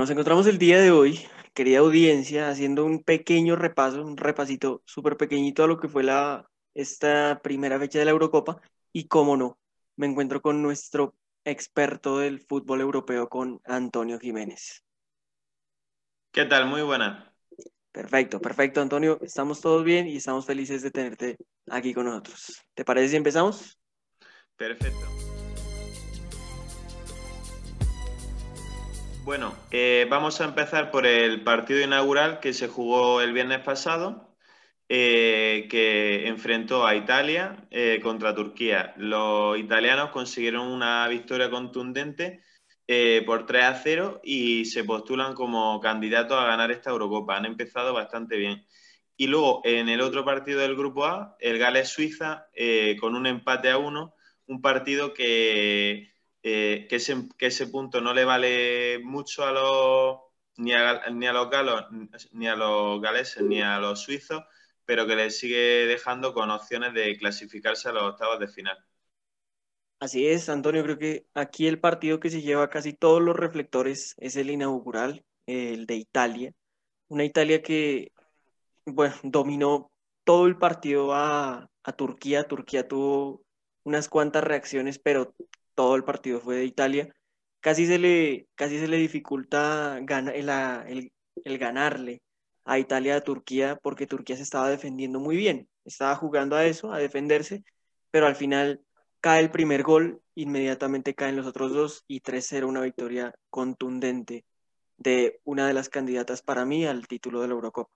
Nos encontramos el día de hoy, querida audiencia, haciendo un pequeño repaso, un repasito súper pequeñito a lo que fue la, esta primera fecha de la Eurocopa. Y cómo no, me encuentro con nuestro experto del fútbol europeo, con Antonio Jiménez. ¿Qué tal? Muy buena. Perfecto, perfecto, Antonio. Estamos todos bien y estamos felices de tenerte aquí con nosotros. ¿Te parece si empezamos? Perfecto. Bueno, eh, vamos a empezar por el partido inaugural que se jugó el viernes pasado, eh, que enfrentó a Italia eh, contra Turquía. Los italianos consiguieron una victoria contundente por 3 a 0 y se postulan como candidatos a ganar esta Eurocopa. Han empezado bastante bien. Y luego en el otro partido del Grupo A, el Gales-Suiza, con un empate a uno, un partido que eh, que, ese, punto no le vale mucho a los, ni, a, ni a los galos, ni a los galeses, ni a los suizos, pero que le sigue dejando con opciones de clasificarse a los octavos de final. Así es, Antonio, creo que aquí el partido que se lleva casi todos los reflectores es el inaugural, el de Italia. Una Italia que, bueno, dominó todo el partido a, a Turquía. Turquía tuvo unas cuantas reacciones, pero todo el partido fue de Italia, casi se le, casi se le dificulta el, el, ganarle a Italia a Turquía porque Turquía se estaba defendiendo muy bien, estaba jugando a eso, a defenderse, pero al final cae el primer gol, inmediatamente caen los otros dos y 3-0 una victoria contundente de una de las candidatas para mí al título de la Eurocopa.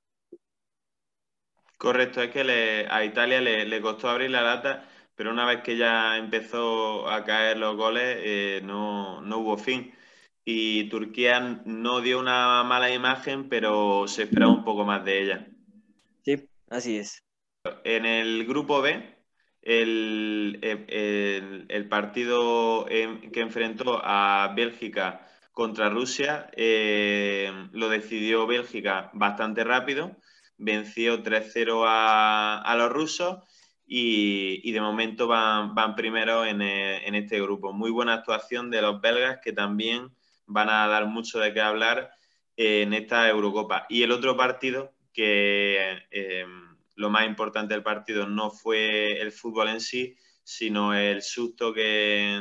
Correcto, es que a Italia le, costó abrir la lata pero una vez que ya empezó a caer los goles, eh, no, hubo fin. Y Turquía no dio una mala imagen, pero se esperaba un poco más de ella. Sí, así es. En el grupo B, el, partido que enfrentó a Bélgica contra Rusia eh, lo decidió Bélgica bastante rápido, venció 3-0 a, a los rusos y, de momento van, van primero en, eh, en, este grupo. Muy buena actuación de los belgas que también van a dar mucho de qué hablar en esta Eurocopa. Y el otro partido, que eh, lo más importante del partido no fue el fútbol en sí, sino el susto que,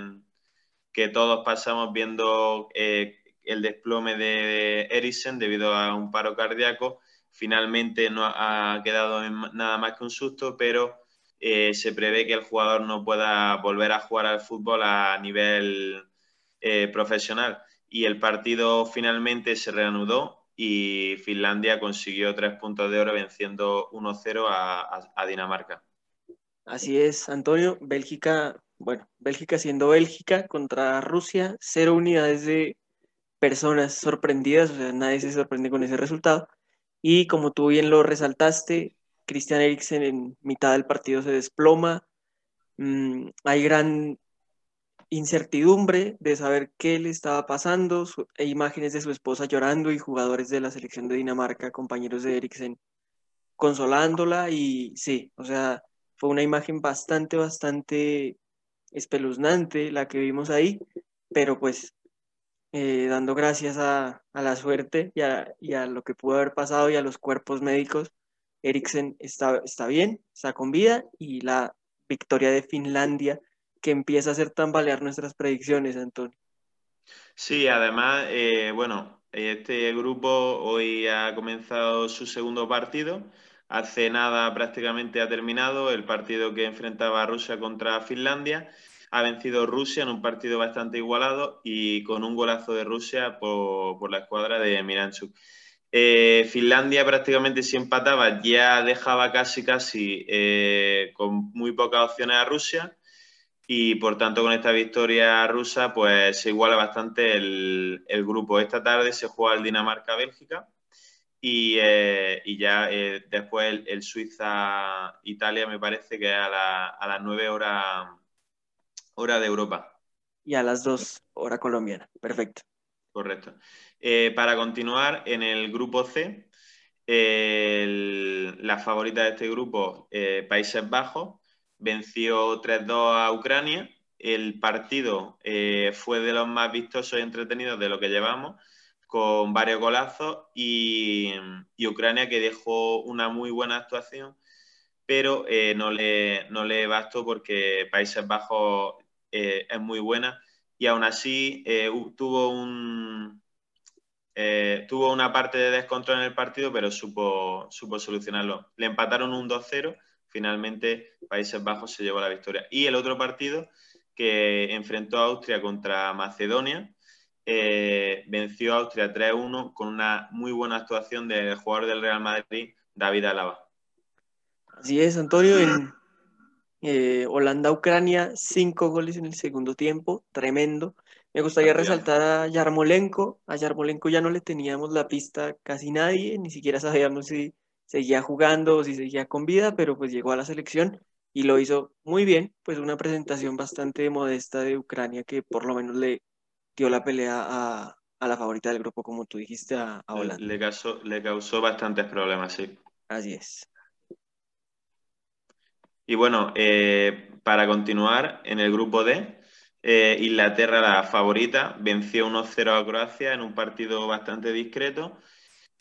que todos pasamos viendo eh, el desplome de Eriksen debido a un paro cardíaco. Finalmente no ha quedado en nada más que un susto, pero eh, se prevé que el jugador no pueda volver a jugar al fútbol a nivel eh, profesional. Y el partido finalmente se reanudó y Finlandia consiguió tres puntos de oro venciendo 1-0 a, Dinamarca. Así es, Antonio. Bélgica, bueno, Bélgica siendo Bélgica contra Rusia, cero unidades de personas sorprendidas, o sea, nadie se sorprende con ese resultado. Y como tú bien lo resaltaste, Christian Eriksen en mitad del partido se desploma. Mm, hay gran incertidumbre de saber qué le estaba pasando, e imágenes de su esposa llorando y jugadores de la selección de Dinamarca, compañeros de Eriksen, consolándola y sí, o sea, fue una imagen bastante, bastante espeluznante la que vimos ahí, pero pues eh, dando gracias a, la suerte y a, y a, lo que pudo haber pasado y a los cuerpos médicos, Eriksen está, está bien, está con vida y la victoria de Finlandia que empieza a hacer tambalear nuestras predicciones, Antonio. Sí, además, eh, bueno, este grupo hoy ha comenzado su segundo partido. Hace nada prácticamente ha terminado el partido que enfrentaba a Rusia contra Finlandia. Ha vencido Rusia en un partido bastante igualado y con un golazo de Rusia por, por la escuadra de Miranchuk. Eh, Finlandia prácticamente si empataba ya dejaba casi casi eh, con muy pocas opciones a Rusia y por tanto con esta victoria rusa pues se iguala bastante el, grupo. Esta tarde se juega el Dinamarca-Bélgica y, eh, ya después el, Suiza-Italia me parece que es a, las 9 horas hora de Europa. Y a las 2 hora colombiana, perfecto. Correcto. Eh, para continuar, en el grupo C, la favorita de este grupo, eh, Países Bajos, venció 3-2 a Ucrania. El partido eh, fue de los más vistosos y entretenidos de lo que llevamos, con varios golazos y, Ucrania que dejó una muy buena actuación, pero no, le, no le bastó porque Países Bajos es muy buena y aún así tuvo un, tuvo una parte de descontrol en el partido, pero supo, supo solucionarlo. Le empataron un 2-0, finalmente Países Bajos se llevó la victoria. Y el otro partido que enfrentó a Austria contra Macedonia, eh, venció a Austria 3-1 con una muy buena actuación del jugador del Real Madrid, David Alaba. Así es, Antonio, eh, Holanda-Ucrania, cinco goles en el segundo tiempo, tremendo. Me gustaría resaltar a Yarmolenko. A Yarmolenko ya no le teníamos la pista casi nadie, ni siquiera sabíamos si seguía jugando o si seguía con vida, pero pues llegó a la selección y lo hizo muy bien, pues una presentación bastante modesta de Ucrania que por lo menos le dio la pelea a, la favorita del grupo, como tú dijiste, a, Holanda. Le causó, le causó bastantes problemas, sí. Así es. Y bueno, eh, para continuar, en el grupo D, eh, Inglaterra, la favorita, venció 1-0 a Croacia en un partido bastante discreto,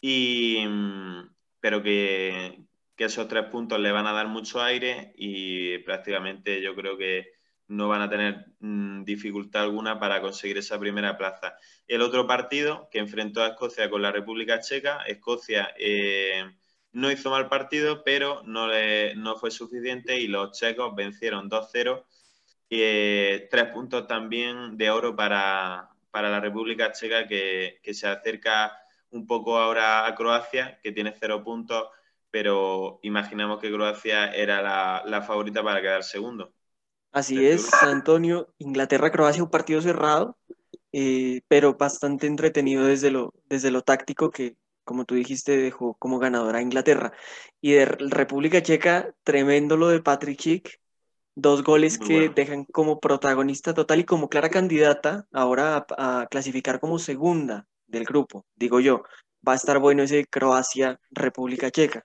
y, mm, pero que, esos tres puntos le van a dar mucho aire y prácticamente yo creo que no van a tener mm, dificultad alguna para conseguir esa primera plaza. El otro partido que enfrentó a Escocia con la República Checa, Escocia eh, no hizo mal partido, pero no, le, no fue suficiente y los checos vencieron 2-0. Eh, tres puntos también de oro para, la República Checa que, se acerca un poco ahora a Croacia, que tiene cero puntos, pero imaginamos que Croacia era la, la favorita para quedar segundo. Así es, Antonio. Inglaterra-Croacia, un partido cerrado, eh, pero bastante entretenido desde lo, desde lo táctico que, como tú dijiste, dejó como ganadora a Inglaterra. Y de República Checa, tremendo lo de Patrick Schick. Dos goles que dejan como protagonista total y como clara candidata ahora a, clasificar como segunda del grupo, digo yo. Va a estar bueno ese Croacia-República Checa.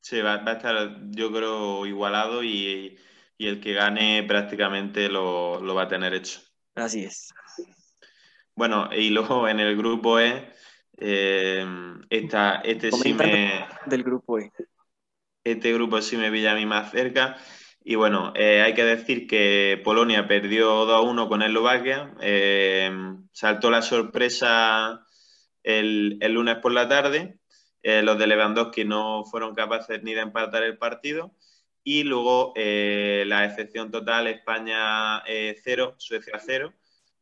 Sí, va, va, a estar, yo creo, igualado y, y el que gane prácticamente lo, va a tener hecho. Así es. Bueno, y luego en el grupo E, eh, este sí me... Del grupo E. Este grupo sí me pilla a mí más cerca. Y bueno, eh, hay que decir que Polonia perdió 2-1 con Eslovaquia. Eh, saltó la sorpresa el, lunes por la tarde. los de Lewandowski no fueron capaces ni de empatar el partido. Y luego eh, la excepción total, España 0, eh, Suecia 0.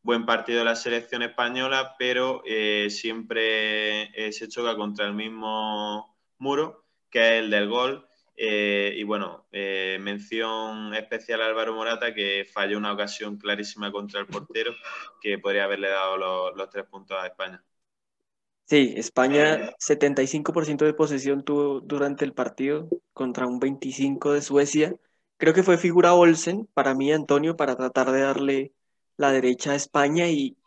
Buen partido la selección española, pero eh, siempre se choca contra el mismo muro, que es el del gol. Y bueno, mención especial a Álvaro Morata, que falló una ocasión clarísima contra el portero, que podría haberle dado los tres puntos a España. Sí, España 75% de posesión tuvo durante el partido contra un 25% de Suecia. Creo que fue figura Olsen para mí, Antonio, para tratar de darle la derecha a España y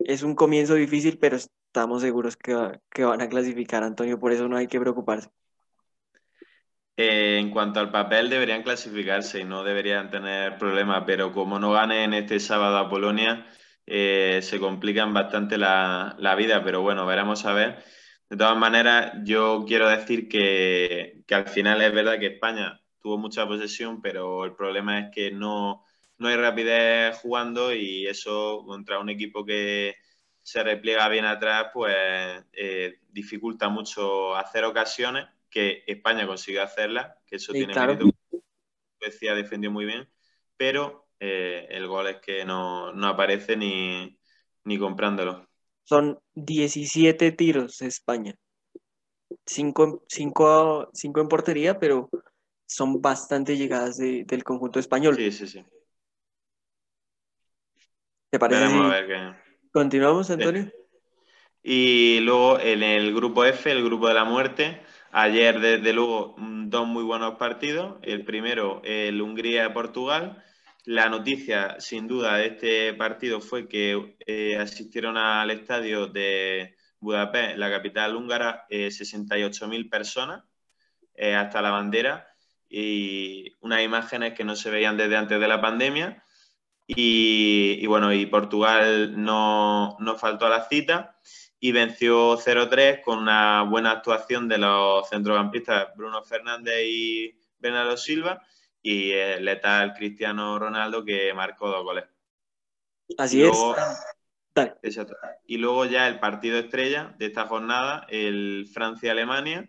es un comienzo difícil, pero estamos seguros que, que van a clasificar, Antonio, por eso no hay que preocuparse. Eh, en cuanto al papel, deberían clasificarse y no deberían tener problemas, pero como no ganen este sábado a Polonia, eh, se complican bastante la, vida, pero bueno, veremos a ver. De todas maneras, yo quiero decir que, al final es verdad que España tuvo mucha posesión, pero el problema es que no, hay rapidez jugando y eso contra un equipo que se repliega bien atrás, pues eh, dificulta mucho hacer ocasiones, que España consiguió hacerlas, que eso tiene claro. mérito. Suecia defendió muy bien, pero eh, el gol es que no, aparece ni, comprándolo. Son 17 tiros España. 5 cinco, cinco, en portería, pero son bastante llegadas del conjunto español. Sí, sí, sí. ¿Te parece? ¿Continuamos, Antonio? Y luego en el grupo F, el grupo de la muerte, ayer desde luego dos muy buenos partidos. El primero, el Hungría-Portugal, la noticia, sin duda, de este partido fue que eh, asistieron al estadio de Budapest, la capital húngara, 68.000 eh, personas eh, hasta la bandera y unas imágenes que no se veían desde antes de la pandemia. Y, bueno, y Portugal no, no, faltó a la cita. Y venció 0-3 con una buena actuación de los centrocampistas Bruno Fernández y Bernardo Silva y el letal Cristiano Ronaldo que marcó dos goles. Así es. Exacto. Y luego ya el partido estrella de esta jornada, el Francia-Alemania,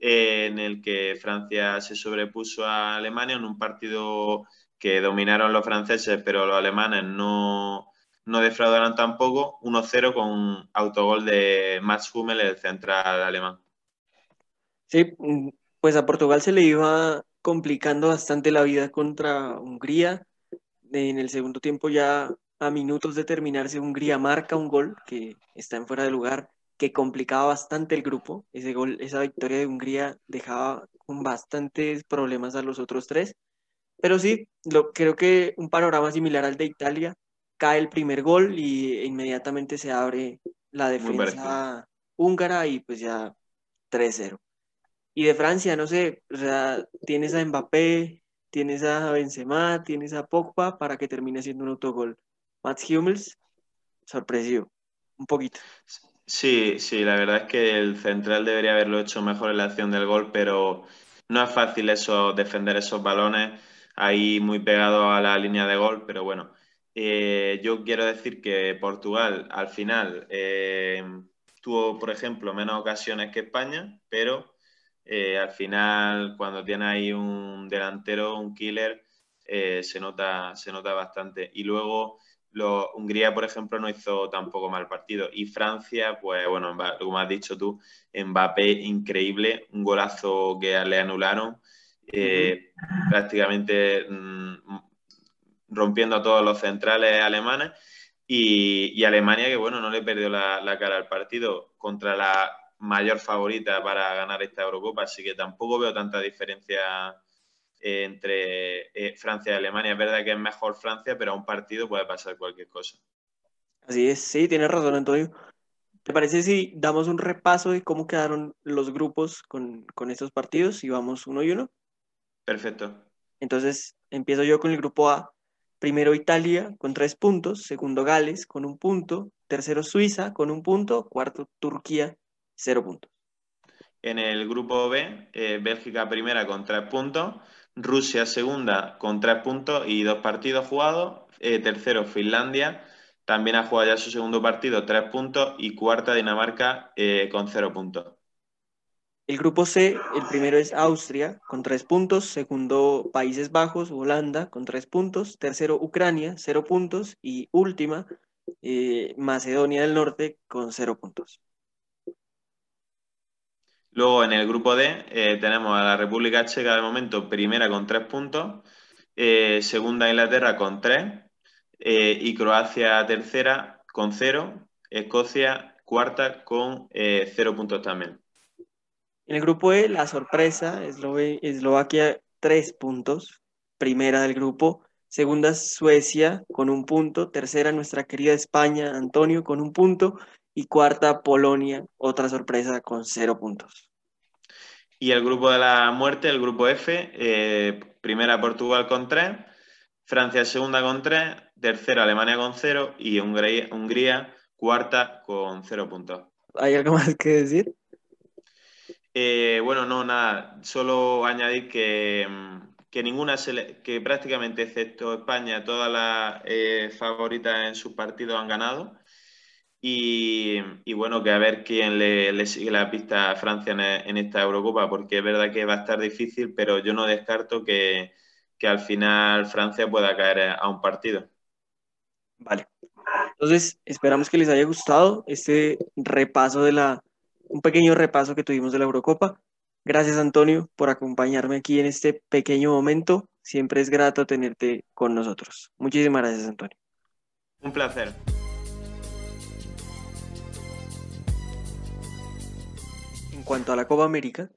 eh, en el que Francia se sobrepuso a Alemania en un partido que dominaron los franceses, pero los alemanes no, no defraudaron tampoco, 1-0 con autogol de Max Hummel, el central alemán. Sí, mm, pues a Portugal se le iba complicando bastante la vida contra Hungría. En el segundo tiempo ya a minutos de terminarse Hungría marca un gol que está en fuera de lugar, que complicaba bastante el grupo. Ese gol, esa victoria de Hungría dejaba con bastantes problemas a los otros tres. Pero sí, lo, creo que un panorama similar al de Italia. Cae el primer gol y inmediatamente se abre la defensa húngara y pues ya 3-0. Y de Francia, no sé, o sea, tienes a Mbappé, tienes a Benzema, tienes a Pogba para que termine siendo un autogol. Mats Hummels, sorpresivo, un poquito. Sí, sí, la verdad es que el central debería haberlo hecho mejor en la acción del gol, pero no es fácil eso, defender esos balones ahí muy pegado a la línea de gol, pero bueno, eh, yo quiero decir que Portugal al final eh, tuvo, por ejemplo, menos ocasiones que España, pero eh, al final, cuando tiene ahí un delantero, un killer, se, nota, se nota bastante. Y luego, lo, Hungría, por ejemplo, no hizo tampoco mal partido. Y Francia, pues bueno, como has dicho tú, Mbappé, increíble, un golazo que le anularon, eh, prácticamente mm, rompiendo a todos los centrales alemanes. Y, Alemania, que bueno, no le perdió la, la cara al partido contra la mayor favorita para ganar esta Eurocopa, así que tampoco veo tanta diferencia eh, entre eh, Francia y Alemania. Es verdad que es mejor Francia, pero a un partido puede pasar cualquier cosa. Así es, sí, tienes razón, Antonio. ¿Te parece si damos un repaso de cómo quedaron los grupos con, con estos partidos y vamos uno y uno? Perfecto. Entonces, empiezo yo con el grupo A. Primero Italia con tres puntos, segundo Gales con un punto, tercero Suiza con un punto, cuarto Turquía cero puntos. En el grupo B, eh, Bélgica primera con tres puntos, Rusia segunda con tres puntos y dos partidos jugados, eh, tercero Finlandia, también ha jugado ya su segundo partido, tres puntos, y cuarta Dinamarca eh, con cero puntos. El grupo C, el primero es Austria con tres puntos, segundo Países Bajos, Holanda con tres puntos, tercero Ucrania, cero puntos. Y última Macedonia del Norte con cero puntos. Luego en el grupo D eh, tenemos a la República Checa de momento primera con tres puntos, eh, segunda Inglaterra con tres. Eh, y Croacia tercera con cero, Escocia cuarta con cero puntos también. En el grupo E, la sorpresa, Eslovaquia tres puntos, primera del grupo, segunda Suecia con un punto, tercera nuestra querida España, Antonio con un punto y cuarta Polonia, otra sorpresa con cero puntos. Y el grupo de la muerte, el grupo F, eh, primera Portugal con 3, Francia segunda con 3, tercera Alemania con 0 y Hungría, cuarta con 0 puntos. ¿Hay algo más que decir? Eh, bueno, no, nada, solo añadir que, que ninguna, que prácticamente excepto España, todas las eh, favoritas en sus partidos han ganado y, bueno, que a ver quién le, sigue la pista a Francia en, esta Eurocopa, porque es verdad que va a estar difícil, pero yo no descarto que, al final Francia pueda caer a un partido. Vale. Entonces, esperamos que les haya gustado este repaso de la, un pequeño repaso que tuvimos de la Eurocopa. Gracias, Antonio, por acompañarme aquí en este pequeño momento. Siempre es grato tenerte con nosotros. Muchísimas gracias, Antonio. Un placer. cuanto a la Copa América,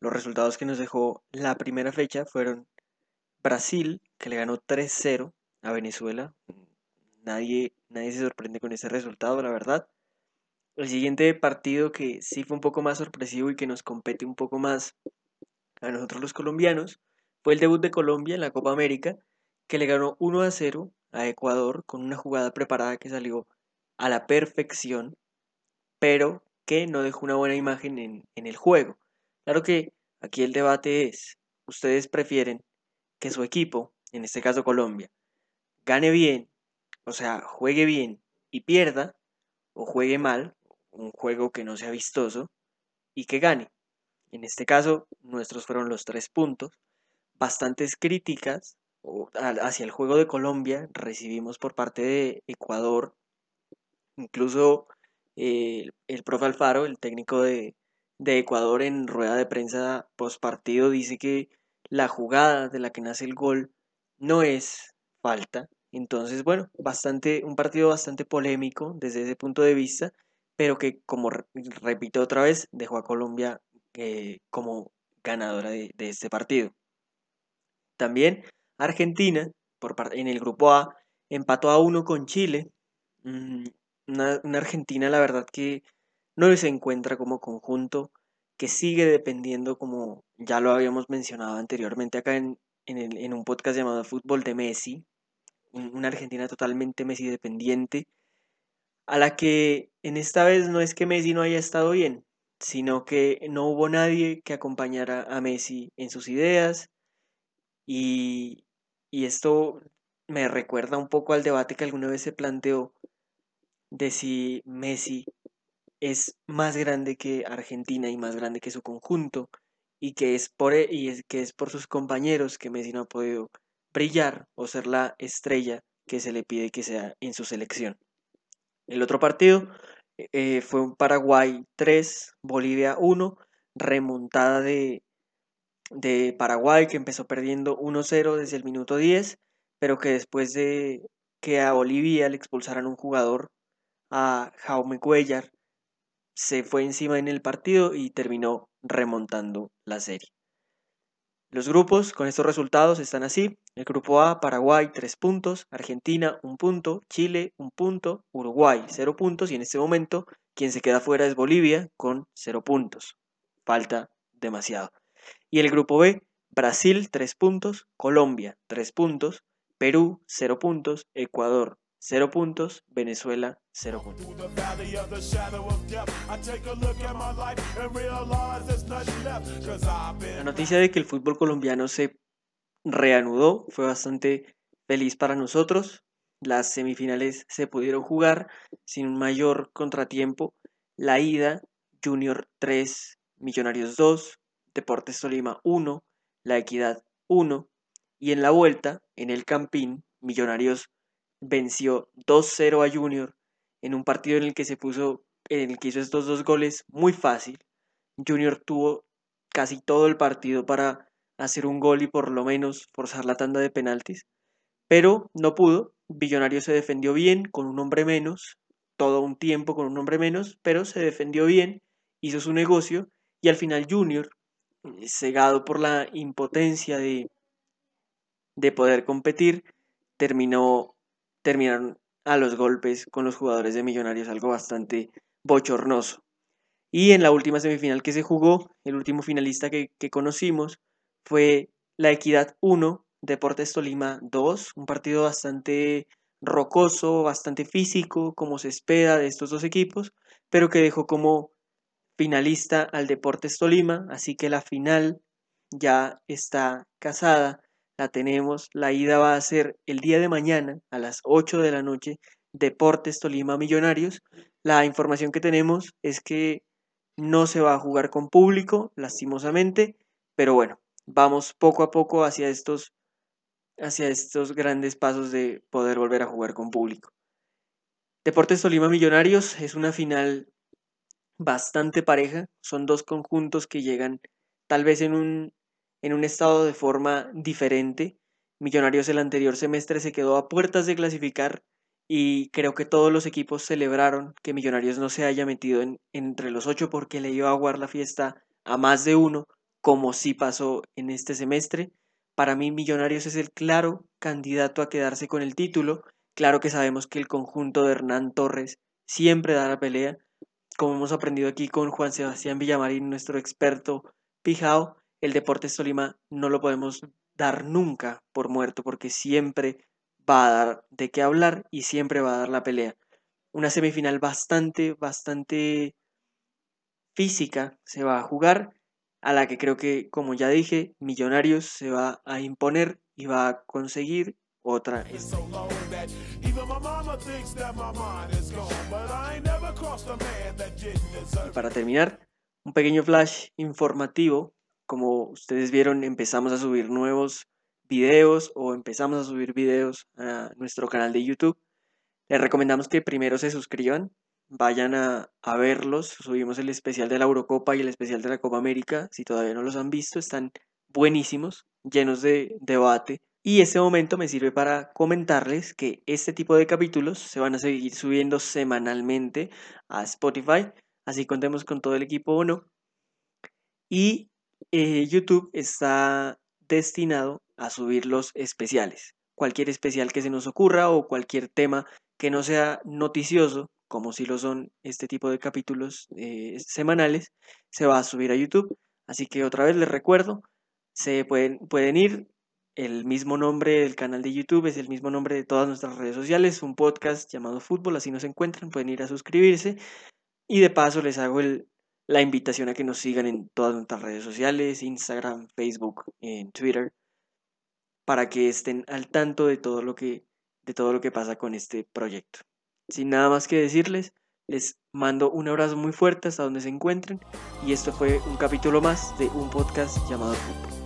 los resultados que nos dejó la primera fecha fueron Brasil, que le ganó 3-0 a Venezuela. Nadie, nadie se sorprende con ese resultado, la verdad. El siguiente partido que sí fue un poco más sorpresivo y que nos compete un poco más a nosotros los colombianos fue el debut de Colombia en la Copa América, que le ganó 1 0 a Ecuador con una jugada preparada que salió a la perfección pero que no dejó una buena imagen en, en el juego. Claro que aquí el debate es, ¿ustedes prefieren que su equipo, en este caso Colombia, gane bien, o sea, juegue bien y pierda, o juegue mal, un juego que no sea vistoso, y que gane? En este caso, nuestros fueron los tres puntos. Bastantes críticas hacia el juego de Colombia recibimos por parte de Ecuador. Incluso eh, el profe Alfaro, el técnico de, de Ecuador, en rueda de prensa post partido, dice que la jugada de la que nace el gol no es falta. Entonces, bueno, bastante, un partido bastante polémico desde ese punto de vista, pero que, como repito otra vez, dejó a Colombia eh, como ganadora de, este partido. También Argentina, por en el grupo A, empató a uno con Chile. Mm, una, Argentina, la verdad, que no se encuentra como conjunto, que sigue dependiendo, como ya lo habíamos mencionado anteriormente acá en, en, un podcast llamado Fútbol de Messi, una Argentina totalmente Messi dependiente, a la que en esta vez no es que Messi no haya estado bien, sino que no hubo nadie que acompañara a Messi en sus ideas y, esto me recuerda un poco al debate que alguna vez se planteó de si Messi es más grande que Argentina y más grande que su conjunto y que es por e, y es que es por sus compañeros que Messi no ha podido brillar o ser la estrella que se le pide que sea en su selección. El otro partido eh, fue un Paraguay 3, Bolivia 1, remontada de, de Paraguay que empezó perdiendo 1-0 desde el minuto 10, pero que después de que a Bolivia le expulsaran un jugador, a Jaume Cuellar, se fue encima en el partido y terminó remontando la serie. Los grupos con estos resultados están así. El grupo A, Paraguay, 3 puntos, Argentina, 1 punto, Chile, 1 punto, Uruguay, 0 puntos y en este momento quien se queda fuera es Bolivia con 0 puntos. Falta demasiado. Y el grupo B, Brasil, 3 puntos, Colombia, 3 puntos, Perú, 0 puntos, Ecuador, 0 puntos, Venezuela 0 puntos. La noticia de que el fútbol colombiano se reanudó fue bastante feliz para nosotros. Las semifinales se pudieron jugar sin un mayor contratiempo. La ida, Junior 3, Millonarios 2, Deportes Tolima 1, La Equidad 1 y en la vuelta, en el Campín, Millonarios venció 2-0 a Junior en un partido en el que se puso, en el que hizo estos dos goles muy fácil. Junior tuvo casi todo el partido para hacer un gol y por lo menos forzar la tanda de penaltis, pero no pudo. Billonario se defendió bien con un hombre menos, todo un tiempo con un hombre menos, pero se defendió bien, hizo su negocio y al final Junior, cegado por la impotencia de, de poder competir, terminó terminaron a los golpes con los jugadores de Millonarios, algo bastante bochornoso. Y en la última semifinal que se jugó, el último finalista que, conocimos fue la Equidad 1, Deportes Tolima 2, un partido bastante rocoso, bastante físico, como se espera de estos dos equipos, pero que dejó como finalista al Deportes Tolima, así que la final ya está casada la tenemos. La ida va a ser el día de mañana a las 8 de la noche, Deportes Tolima Millonarios. La información que tenemos es que no se va a jugar con público, lastimosamente, pero bueno, vamos poco a poco hacia estos, hacia estos grandes pasos de poder volver a jugar con público. Deportes Tolima Millonarios es una final bastante pareja, son dos conjuntos que llegan tal vez en un en un estado de forma diferente. Millonarios el anterior semestre se quedó a puertas de clasificar y creo que todos los equipos celebraron que Millonarios no se haya metido en, entre los ocho porque le iba a aguar la fiesta a más de uno, como sí pasó en este semestre. Para mí Millonarios es el claro candidato a quedarse con el título. Claro que sabemos que el conjunto de Hernán Torres siempre da la pelea, como hemos aprendido aquí con Juan Sebastián Villamarín, nuestro experto pijao, el Deportes Tolima no lo podemos dar nunca por muerto porque siempre va a dar de qué hablar y siempre va a dar la pelea. una semifinal bastante, bastante física se va a jugar, a la que creo que, como ya dije, Millonarios se va a imponer y va a conseguir otra Y para terminar, un pequeño flash informativo. Como ustedes vieron, empezamos a subir nuevos videos o empezamos a subir videos a nuestro canal de YouTube. Les recomendamos que primero se suscriban, vayan a, verlos. Subimos el especial de la Eurocopa y el especial de la Copa América. Si todavía no los han visto, están buenísimos, llenos de debate. Y este momento me sirve para comentarles que este tipo de capítulos se van a seguir subiendo semanalmente a Spotify, así contemos con todo el equipo o no. Y eh, YouTube está destinado a subir los especiales. Cualquier especial que se nos ocurra o cualquier tema que no sea noticioso, como si lo son este tipo de capítulos eh, semanales, se va a subir a YouTube. Así que otra vez les recuerdo, se pueden, pueden ir el mismo nombre del canal de YouTube, es el mismo nombre de todas nuestras redes sociales, un podcast llamado Fútbol, así nos encuentran, pueden ir a suscribirse. Y de paso les hago la invitación a que nos sigan en todas nuestras redes sociales, Instagram, Facebook, en Twitter, para que estén al tanto de todo lo que, de todo lo que pasa con este proyecto. Sin nada más que decirles, les mando un abrazo muy fuerte hasta donde se encuentren y esto fue un capítulo más de un podcast llamado Fútbol.